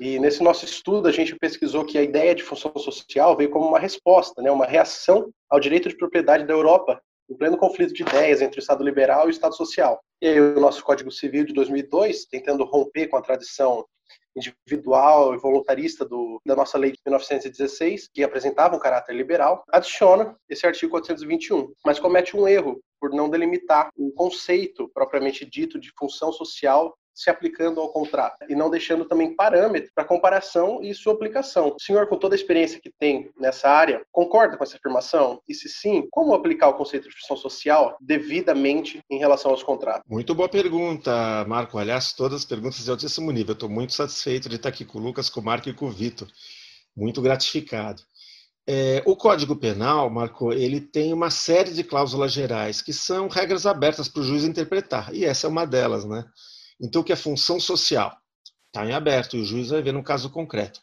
E nesse nosso estudo a gente pesquisou que a ideia de função social veio como uma resposta, né, uma reação ao direito de propriedade da Europa em pleno conflito de ideias entre o Estado liberal e o Estado social. E aí o nosso Código Civil de 2002, tentando romper com a tradição individual e voluntarista do, da nossa lei de 1916, que apresentava um caráter liberal, adiciona esse artigo 421, mas comete um erro por não delimitar o conceito propriamente dito de função social se aplicando ao contrato e não deixando também parâmetro para comparação e sua aplicação. O senhor, com toda a experiência que tem nessa área, concorda com essa afirmação? E se sim, como aplicar o conceito de função social devidamente em relação aos contratos? Muito boa pergunta, Marco. Aliás, todas as perguntas de altíssimo nível. Estou muito satisfeito de estar aqui com o Lucas, com o Marco e com o Vitor. Muito gratificado. É, o Código Penal, Marco, ele tem uma série de cláusulas gerais que são regras abertas para o juiz interpretar, e essa é uma delas, né? Então, que é função social? Está em aberto e o juiz vai ver no caso concreto.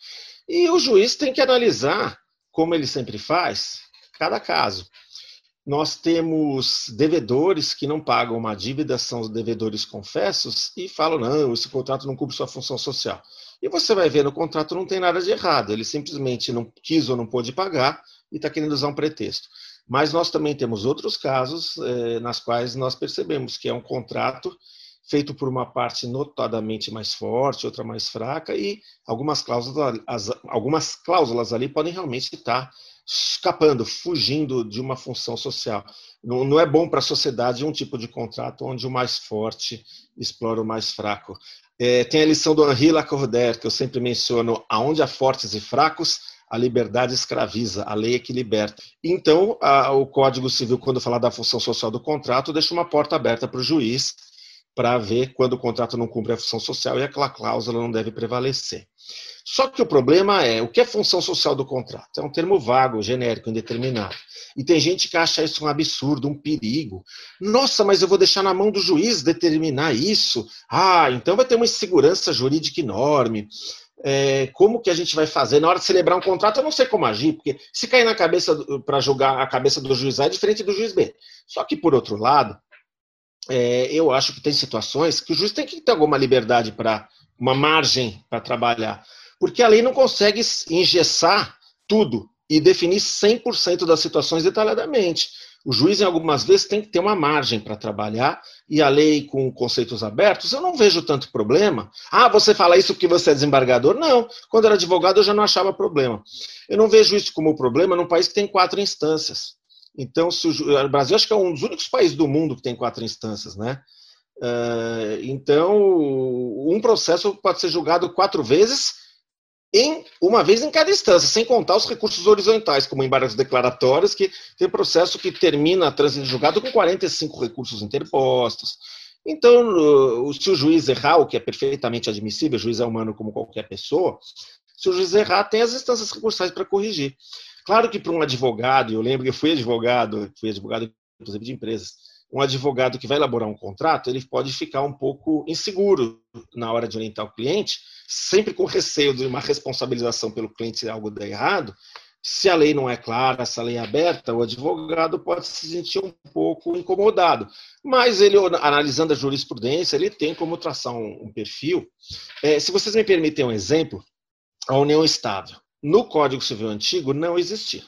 E o juiz tem que analisar, como ele sempre faz, cada caso. Nós temos devedores que não pagam uma dívida, são os devedores confessos, e falam: não, esse contrato não cumpre sua função social. E você vai ver no contrato não tem nada de errado, ele simplesmente não quis ou não pôde pagar e está querendo usar um pretexto. Mas nós também temos outros casos eh, nas quais nós percebemos que é um contrato feito por uma parte notadamente mais forte, outra mais fraca, e algumas cláusulas, as, algumas cláusulas ali podem realmente estar escapando, fugindo de uma função social. Não, não é bom para a sociedade um tipo de contrato onde o mais forte explora o mais fraco. É, tem a lição do Henri Lacordaire, que eu sempre menciono, aonde há fortes e fracos, a liberdade escraviza, a lei é que liberta. Então, a, o Código Civil, quando fala da função social do contrato, deixa uma porta aberta para o juiz para ver quando o contrato não cumpre a função social e aquela cláusula não deve prevalecer. Só que o problema é o que é função social do contrato? É um termo vago, genérico, indeterminado. E tem gente que acha isso um absurdo, um perigo. Nossa, mas eu vou deixar na mão do juiz determinar isso? Ah, então vai ter uma insegurança jurídica enorme. É, como que a gente vai fazer na hora de celebrar um contrato? Eu não sei como agir, porque se cair na cabeça para julgar a cabeça do juiz A é diferente do juiz B. Só que, por outro lado, é, eu acho que tem situações que o juiz tem que ter alguma liberdade para uma margem para trabalhar, porque a lei não consegue engessar tudo e definir 100% das situações detalhadamente. O juiz, em algumas vezes, tem que ter uma margem para trabalhar, e a lei com conceitos abertos, eu não vejo tanto problema. Ah, você fala isso porque você é desembargador? Não. Quando era advogado, eu já não achava problema. Eu não vejo isso como problema num país que tem quatro instâncias. Então, o, o Brasil acho que é um dos únicos países do mundo que tem quatro instâncias, né? Uh, então, um processo pode ser julgado quatro vezes em uma vez em cada instância, sem contar os recursos horizontais, como embargos declaratórios, que tem processo que termina a trânsito julgado com 45 recursos interpostos. Então, se o juiz errar, o que é perfeitamente admissível, o juiz é humano como qualquer pessoa, se o juiz errar, tem as instâncias recursais para corrigir. Claro que para um advogado, eu lembro que eu fui advogado, fui advogado inclusive de empresas, um advogado que vai elaborar um contrato, ele pode ficar um pouco inseguro na hora de orientar o cliente, sempre com receio de uma responsabilização pelo cliente se algo der errado. Se a lei não é clara, se a lei é aberta, o advogado pode se sentir um pouco incomodado. Mas ele, analisando a jurisprudência, ele tem como traçar um, perfil. É, se vocês me permitem um exemplo, a união estável no Código Civil Antigo não existia.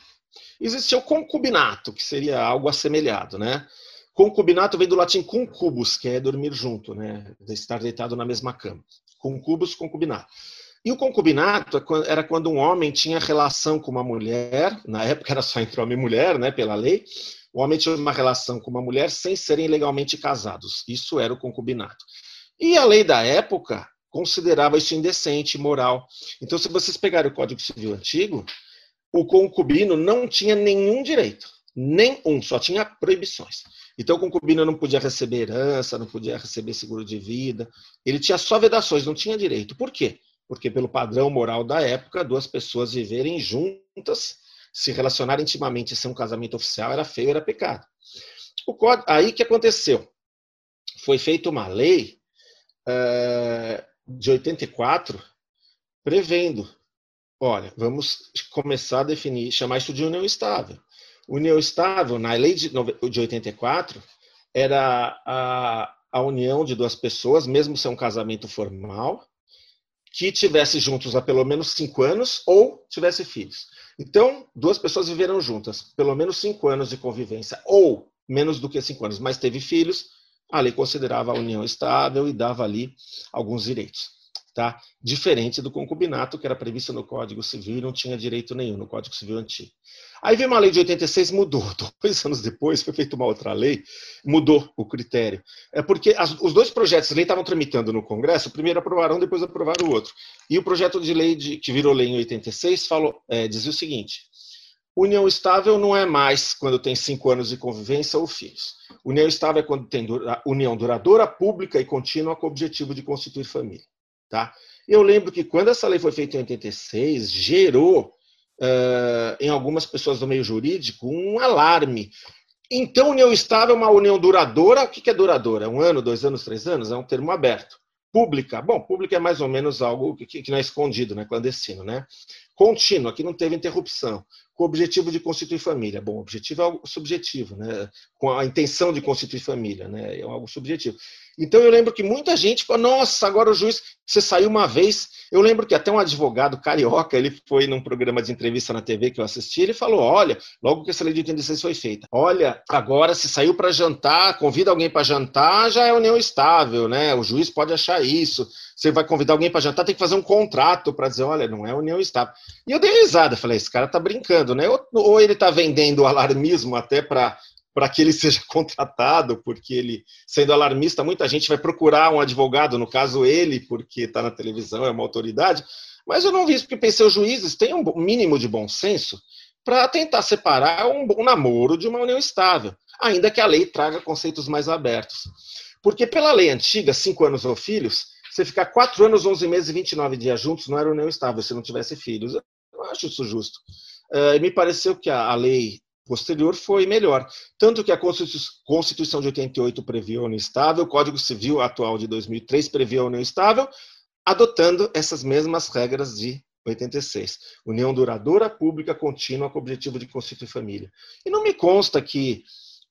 Existia o concubinato, que seria algo assemelhado, né? Concubinato vem do latim concubus, que é dormir junto, né? Estar deitado na mesma cama. Concubus, concubinato. E o concubinato é era quando um homem tinha relação com uma mulher, na época era só entre homem e mulher, né, pela lei. O homem tinha uma relação com uma mulher sem serem legalmente casados. Isso era o concubinato. E a lei da época considerava isso indecente, imoral. Então, se vocês pegarem o Código Civil antigo, o concubino não tinha nenhum direito, nenhum, só tinha proibições. Então, o concubino não podia receber herança, não podia receber seguro de vida, ele tinha só vedações, não tinha direito. Por quê? Porque, pelo padrão moral da época, duas pessoas viverem juntas, se relacionarem intimamente ser um casamento oficial era feio, era pecado. O código, aí que aconteceu? Foi feita uma lei uh, de 84, prevendo, olha, vamos começar a definir, chamar isso de união estável. União estável, na lei de, de 84, era a, a união de duas pessoas, mesmo ser um casamento formal, que tivesse juntos há pelo menos cinco anos ou tivesse filhos. Então, duas pessoas viveram juntas, pelo menos cinco anos de convivência, ou menos do que cinco anos, mas teve filhos, a lei considerava a união estável e dava ali alguns direitos. Tá? Diferente do concubinato, que era previsto no Código Civil e não tinha direito nenhum no Código Civil antigo. Aí veio uma lei de 86, mudou. Dois anos depois foi feita uma outra lei, mudou o critério. É porque as, os dois projetos de lei estavam tramitando no Congresso, primeiro aprovaram, depois aprovaram o outro. E o projeto de lei de, que virou lei em 86 falou, é, dizia o seguinte: União estável não é mais quando tem cinco anos de convivência ou filhos. União estável é quando tem dura, união duradoura, pública e contínua com o objetivo de constituir família. Tá? Eu lembro que quando essa lei foi feita em 86, gerou uh, em algumas pessoas do meio jurídico um alarme. Então, união estável é uma união duradoura. O que é duradoura? Um ano, dois anos, três anos? É um termo aberto. Pública. Bom, pública é mais ou menos algo que, que não é escondido, né? clandestino. Né? contínuo, aqui não teve interrupção, com o objetivo de constituir família. Bom, objetivo é algo subjetivo, né? com a intenção de constituir família, né? é algo subjetivo. Então eu lembro que muita gente falou, nossa, agora o juiz, você saiu uma vez. Eu lembro que até um advogado carioca, ele foi num programa de entrevista na TV que eu assisti, ele falou, olha, logo que essa lei de 86 foi feita, olha, agora se saiu para jantar, convida alguém para jantar, já é união estável, né? O juiz pode achar isso. Você vai convidar alguém para jantar, tem que fazer um contrato para dizer, olha, não é união estável. E eu dei risada, falei, esse cara tá brincando, né? Ou, ou ele tá vendendo alarmismo até para para que ele seja contratado, porque ele, sendo alarmista, muita gente vai procurar um advogado, no caso ele, porque está na televisão, é uma autoridade. Mas eu não vi isso, porque pensei, os juízes têm um mínimo de bom senso para tentar separar um, um namoro de uma união estável, ainda que a lei traga conceitos mais abertos. Porque pela lei antiga, cinco anos ou filhos, você ficar quatro anos, onze meses e 29 dias juntos não era união estável se não tivesse filhos. Eu acho isso justo. Uh, me pareceu que a, a lei posterior foi melhor. Tanto que a Constituição de 88 previa a união estável, o Código Civil atual de 2003 previa a união estável, adotando essas mesmas regras de 86. União duradoura, pública, contínua, com o objetivo de constituir família. E não me consta que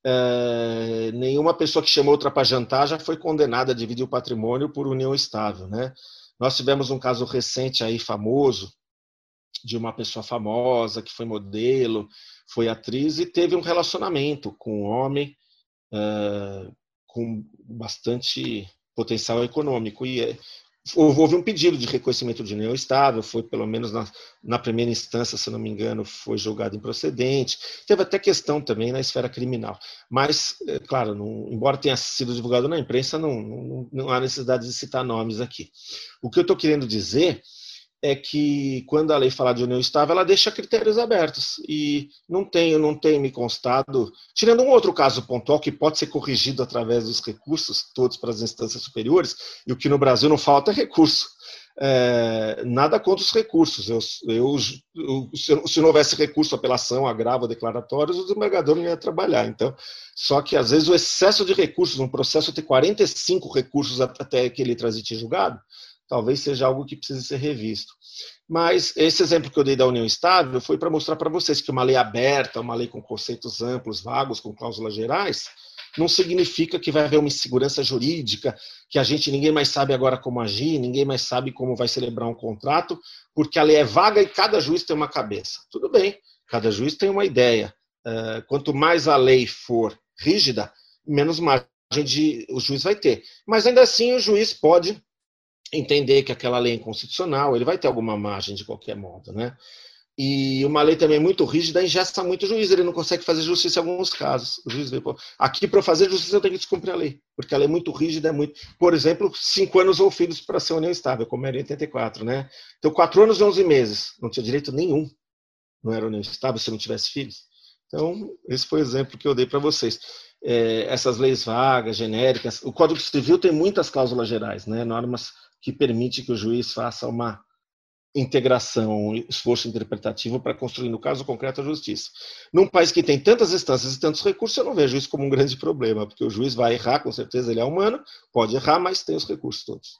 é, nenhuma pessoa que chamou outra para jantar já foi condenada a dividir o patrimônio por união estável. Né? Nós tivemos um caso recente aí famoso, de uma pessoa famosa que foi modelo, foi atriz e teve um relacionamento com um homem uh, com bastante potencial econômico. E uh, houve um pedido de reconhecimento de união estável, foi pelo menos na, na, primeira instância, se não me engano, foi julgado improcedente. Teve até questão também na esfera criminal. Mas, é, claro, não, embora tenha sido divulgado na imprensa, não, não, não há necessidade de citar nomes aqui. O que eu estou querendo dizer é que quando a lei fala de união estável, ela deixa critérios abertos. E não tenho, não tem me constado, tirando um outro caso pontual que pode ser corrigido através dos recursos, todos para as instâncias superiores, e o que no Brasil não falta é recurso. É, nada contra os recursos. Eu, eu, eu, se não houvesse recurso, apelação, agravo, declaratórios, o desembargador não ia trabalhar. Então, só que às vezes o excesso de recursos, um processo ter 45 recursos até que ele transite julgado, talvez seja algo que precise ser revisto. Mas esse exemplo que eu dei da união estável foi para mostrar para vocês que uma lei aberta, uma lei com conceitos amplos, vagos, com cláusulas gerais, não significa que vai haver uma insegurança jurídica, que a gente ninguém mais sabe agora como agir, ninguém mais sabe como vai celebrar um contrato, porque a lei é vaga e cada juiz tem uma cabeça. Tudo bem, cada juiz tem uma ideia. Uh, quanto mais a lei for rígida, menos margem de, o juiz vai ter. Mas ainda assim o juiz pode entender que aquela lei é inconstitucional, ele vai ter alguma margem de qualquer modo, né? E uma lei também muito rígida ingesta muito o juiz, ele não consegue fazer justiça em alguns casos. O juiz pô, aqui para fazer justiça tenho que descumprir a lei, porque a lei é muito rígida, é muito. Por exemplo, cinco anos ou filhos para ser união estável, como era em 84, né? Então, quatro anos e onze meses, não tinha direito nenhum, não era união estável se não tivesse filhos. Então, esse foi o exemplo que eu dei para vocês. É, essas leis vagas, genéricas, o Código Civil tem muitas cláusulas gerais, né? Normas que permite que o juiz faça uma integração, um esforço interpretativo para construir, no caso concreto, a justiça. Num país que tem tantas instâncias e tantos recursos, eu não vejo isso como um grande problema, porque o juiz vai errar, com certeza ele é humano, pode errar, mas tem os recursos todos.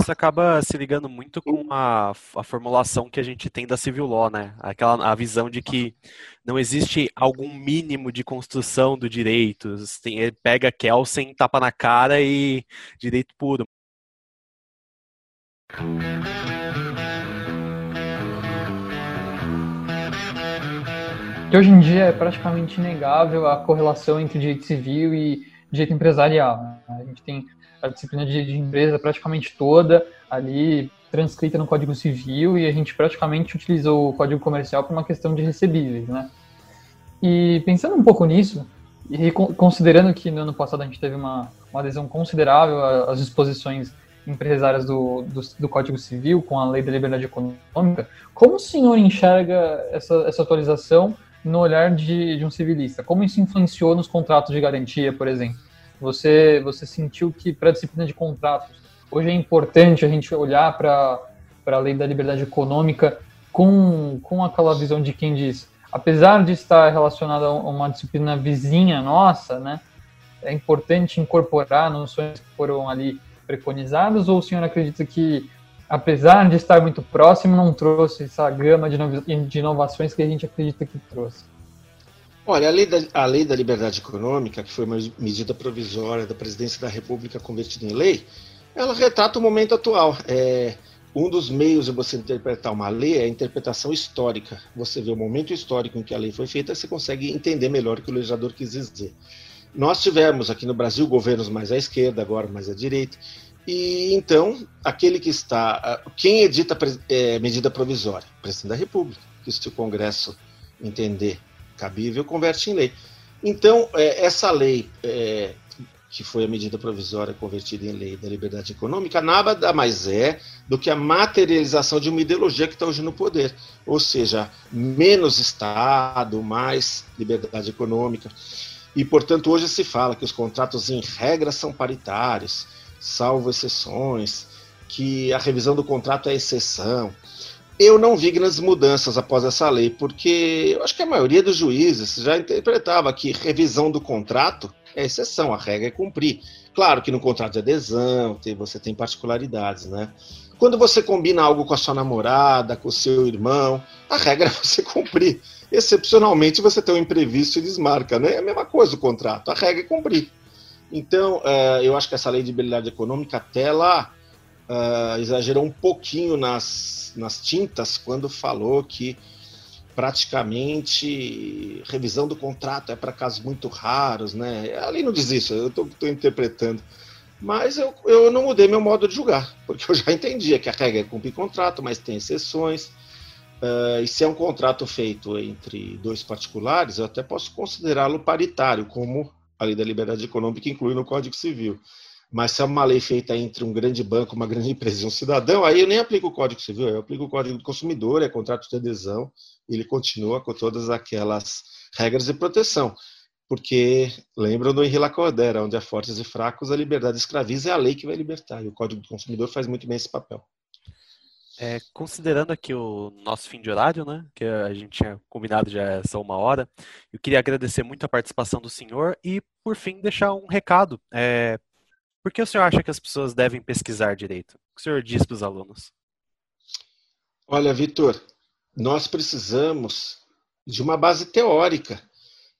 Isso acaba se ligando muito com a, a formulação que a gente tem da civil law, né? Aquela a visão de que não existe algum mínimo de construção do direito. Tem, pega Kelsen, tapa na cara e direito puro. Que hoje em dia é praticamente inegável a correlação entre direito civil e direito empresarial. Né? A gente tem a disciplina de, empresa praticamente toda ali transcrita no Código Civil e a gente praticamente utiliza o Código Comercial para uma questão de recebíveis, né? E pensando um pouco nisso, e considerando que no ano passado a gente teve uma, uma adesão considerável às disposições empresárias do, do, do, Código Civil com a Lei da Liberdade Econômica, como o senhor enxerga essa, essa atualização no olhar de, de um civilista? Como isso influenciou nos contratos de garantia, por exemplo? Você, você sentiu que para a disciplina de contratos, hoje é importante a gente olhar para a Lei da Liberdade Econômica com, com aquela visão de quem diz, apesar de estar relacionada a uma disciplina vizinha nossa, né, é importante incorporar noções que foram ali preconizadas ou o senhor acredita que apesar de estar muito próximo, não trouxe essa gama de inovações que a gente acredita que trouxe. Olha, a lei, da, a lei da liberdade econômica, que foi uma medida provisória da presidência da República convertida em lei, ela retrata o momento atual. É, um dos meios de você interpretar uma lei é a interpretação histórica. Você vê o momento histórico em que a lei foi feita, você consegue entender melhor o que o legislador quis dizer. Nós tivemos aqui no Brasil governos mais à esquerda, agora mais à direita, e então aquele que está. Quem edita é, medida provisória? O presidente da República, que se o Congresso entender cabível, converte em lei. Então, é, essa lei é, que foi a medida provisória convertida em lei da liberdade econômica, nada mais é do que a materialização de uma ideologia que está hoje no poder. Ou seja, menos Estado, mais liberdade econômica. E, portanto, hoje se fala que os contratos, em regra, são paritários, salvo exceções, que a revisão do contrato é exceção. Eu não vi grandes mudanças após essa lei, porque eu acho que a maioria dos juízes já interpretava que revisão do contrato é exceção, a regra é cumprir. Claro que no contrato de adesão você tem particularidades, né? Quando você combina algo com a sua namorada, com o seu irmão, a regra é você cumprir. Excepcionalmente você tem um imprevisto e desmarca, né? É a mesma coisa o contrato, a regra é cumprir. Então, uh, eu acho que essa lei de habilidade econômica até lá uh, exagerou um pouquinho nas, nas tintas quando falou que praticamente revisão do contrato é para casos muito raros, né? Ali não diz isso, eu estou interpretando. Mas eu, eu não mudei meu modo de julgar, porque eu já entendia que a regra é cumprir contrato, mas tem exceções. Uh, e se é um contrato feito entre dois particulares, eu até posso considerá-lo paritário, como a lei da liberdade econômica inclui no Código Civil. Mas se é uma lei feita entre um grande banco, uma grande empresa e um cidadão, aí eu nem aplico o Código Civil, eu aplico o Código do Consumidor, é contrato de adesão, ele continua com todas aquelas regras de proteção. Porque lembram do Henri Lacordaire, onde há fortes e fracos, a liberdade escraviza é a lei que vai libertar. E o Código do Consumidor faz muito bem esse papel. É, considerando aqui o nosso fim de horário, né, que a gente tinha combinado já essa uma hora, eu queria agradecer muito a participação do senhor e, por fim, deixar um recado é, por que o senhor acha que as pessoas devem pesquisar direito? O que o senhor diz para os alunos? Olha, Vitor, nós precisamos de uma base teórica.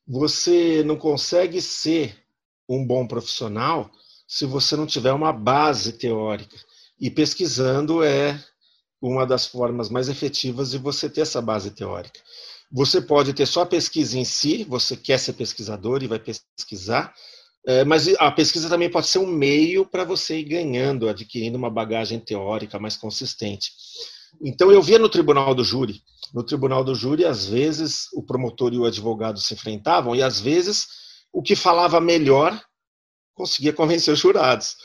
Você não consegue ser um bom profissional se você não tiver uma base teórica. E pesquisando é uma das formas mais efetivas de você ter essa base teórica. Você pode ter só a pesquisa em si, você quer ser pesquisador e vai pesquisar, é, mas a pesquisa também pode ser um meio para você ir ganhando, adquirindo uma bagagem teórica mais consistente. Então, eu via no tribunal do júri. No tribunal do júri, às vezes, o promotor e o advogado se enfrentavam, e às vezes, o que falava melhor conseguia convencer os jurados.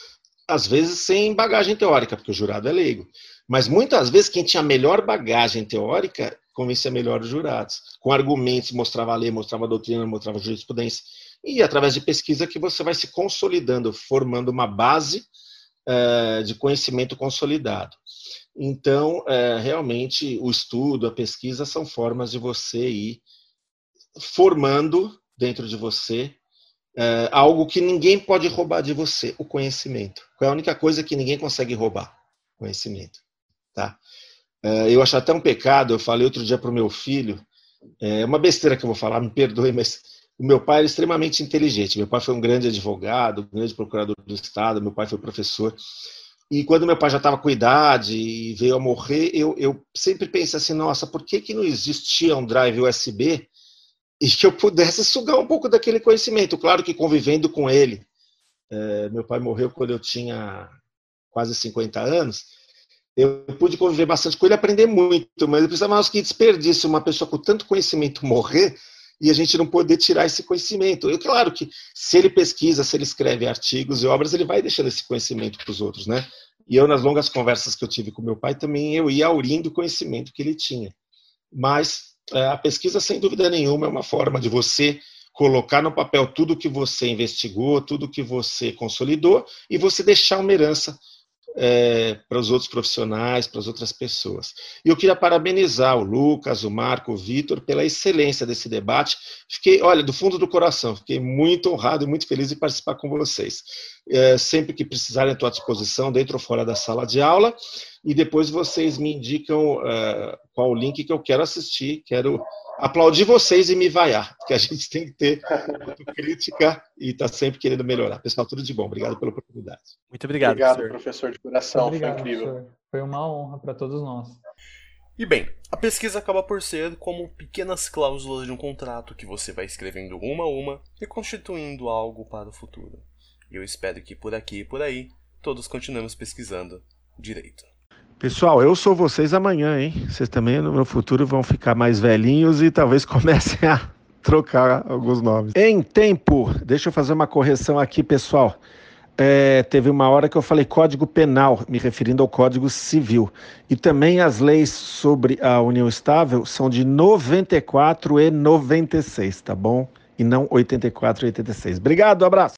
Às vezes, sem bagagem teórica, porque o jurado é leigo. Mas muitas vezes, quem tinha melhor bagagem teórica convencia melhor os jurados. Com argumentos, mostrava a lei, mostrava a doutrina, mostrava a jurisprudência e através de pesquisa que você vai se consolidando, formando uma base é, de conhecimento consolidado. Então, é, realmente, o estudo, a pesquisa são formas de você ir formando dentro de você é, algo que ninguém pode roubar de você, o conhecimento. É a única coisa que ninguém consegue roubar? Conhecimento. Tá? eu acho até um pecado, eu falei outro dia para o meu filho, é uma besteira que eu vou falar, me perdoe, mas o meu pai era extremamente inteligente. Meu pai foi um grande advogado, um grande procurador do Estado, meu pai foi professor. E quando meu pai já estava com idade e veio a morrer, eu, eu sempre pensei assim: nossa, por que, que não existia um drive USB e que eu pudesse sugar um pouco daquele conhecimento? Claro que convivendo com ele. É, meu pai morreu quando eu tinha quase 50 anos. Eu pude conviver bastante com ele aprender muito, mas eu precisava, mais que desperdício uma pessoa com tanto conhecimento morrer e a gente não poder tirar esse conhecimento. Eu, claro que se ele pesquisa, se ele escreve artigos e obras, ele vai deixando esse conhecimento para os outros, né? E eu, nas longas conversas que eu tive com meu pai, também eu ia aurindo o conhecimento que ele tinha. Mas é, a pesquisa, sem dúvida nenhuma, é uma forma de você colocar no papel tudo que você investigou, tudo que você consolidou e você deixar uma herança é, para os outros profissionais, para as outras pessoas. E eu queria parabenizar o Lucas, o Marco, o Vitor pela excelência desse debate. Fiquei, olha, do fundo do coração, fiquei muito honrado e muito feliz de participar com vocês. É, sempre que precisarem, estou à disposição, dentro ou fora da sala de aula. E depois vocês me indicam é, qual o link que eu quero assistir. Quero aplaudir vocês e me vaiar, porque a gente tem que ter crítica e está sempre querendo melhorar. Pessoal, tudo de bom. Obrigado pela oportunidade. Muito obrigado, Obrigado, professor. professor de coração. Obrigado, Foi incrível. professor. Foi uma honra para todos nós. E bem, a pesquisa acaba por ser como pequenas cláusulas de um contrato que você vai escrevendo uma a uma e constituindo algo para o futuro. E eu espero que por aqui e por aí todos continuemos pesquisando direito. Pessoal, eu sou vocês amanhã, hein? Vocês também no meu futuro vão ficar mais velhinhos e talvez comecem a trocar alguns nomes. Em tempo, deixa eu fazer uma correção aqui, pessoal. É, teve uma hora que eu falei Código Penal, me referindo ao Código Civil. E também as leis sobre a união estável são de 94 e 96, tá bom? E não 84 e 86. Obrigado, abraço.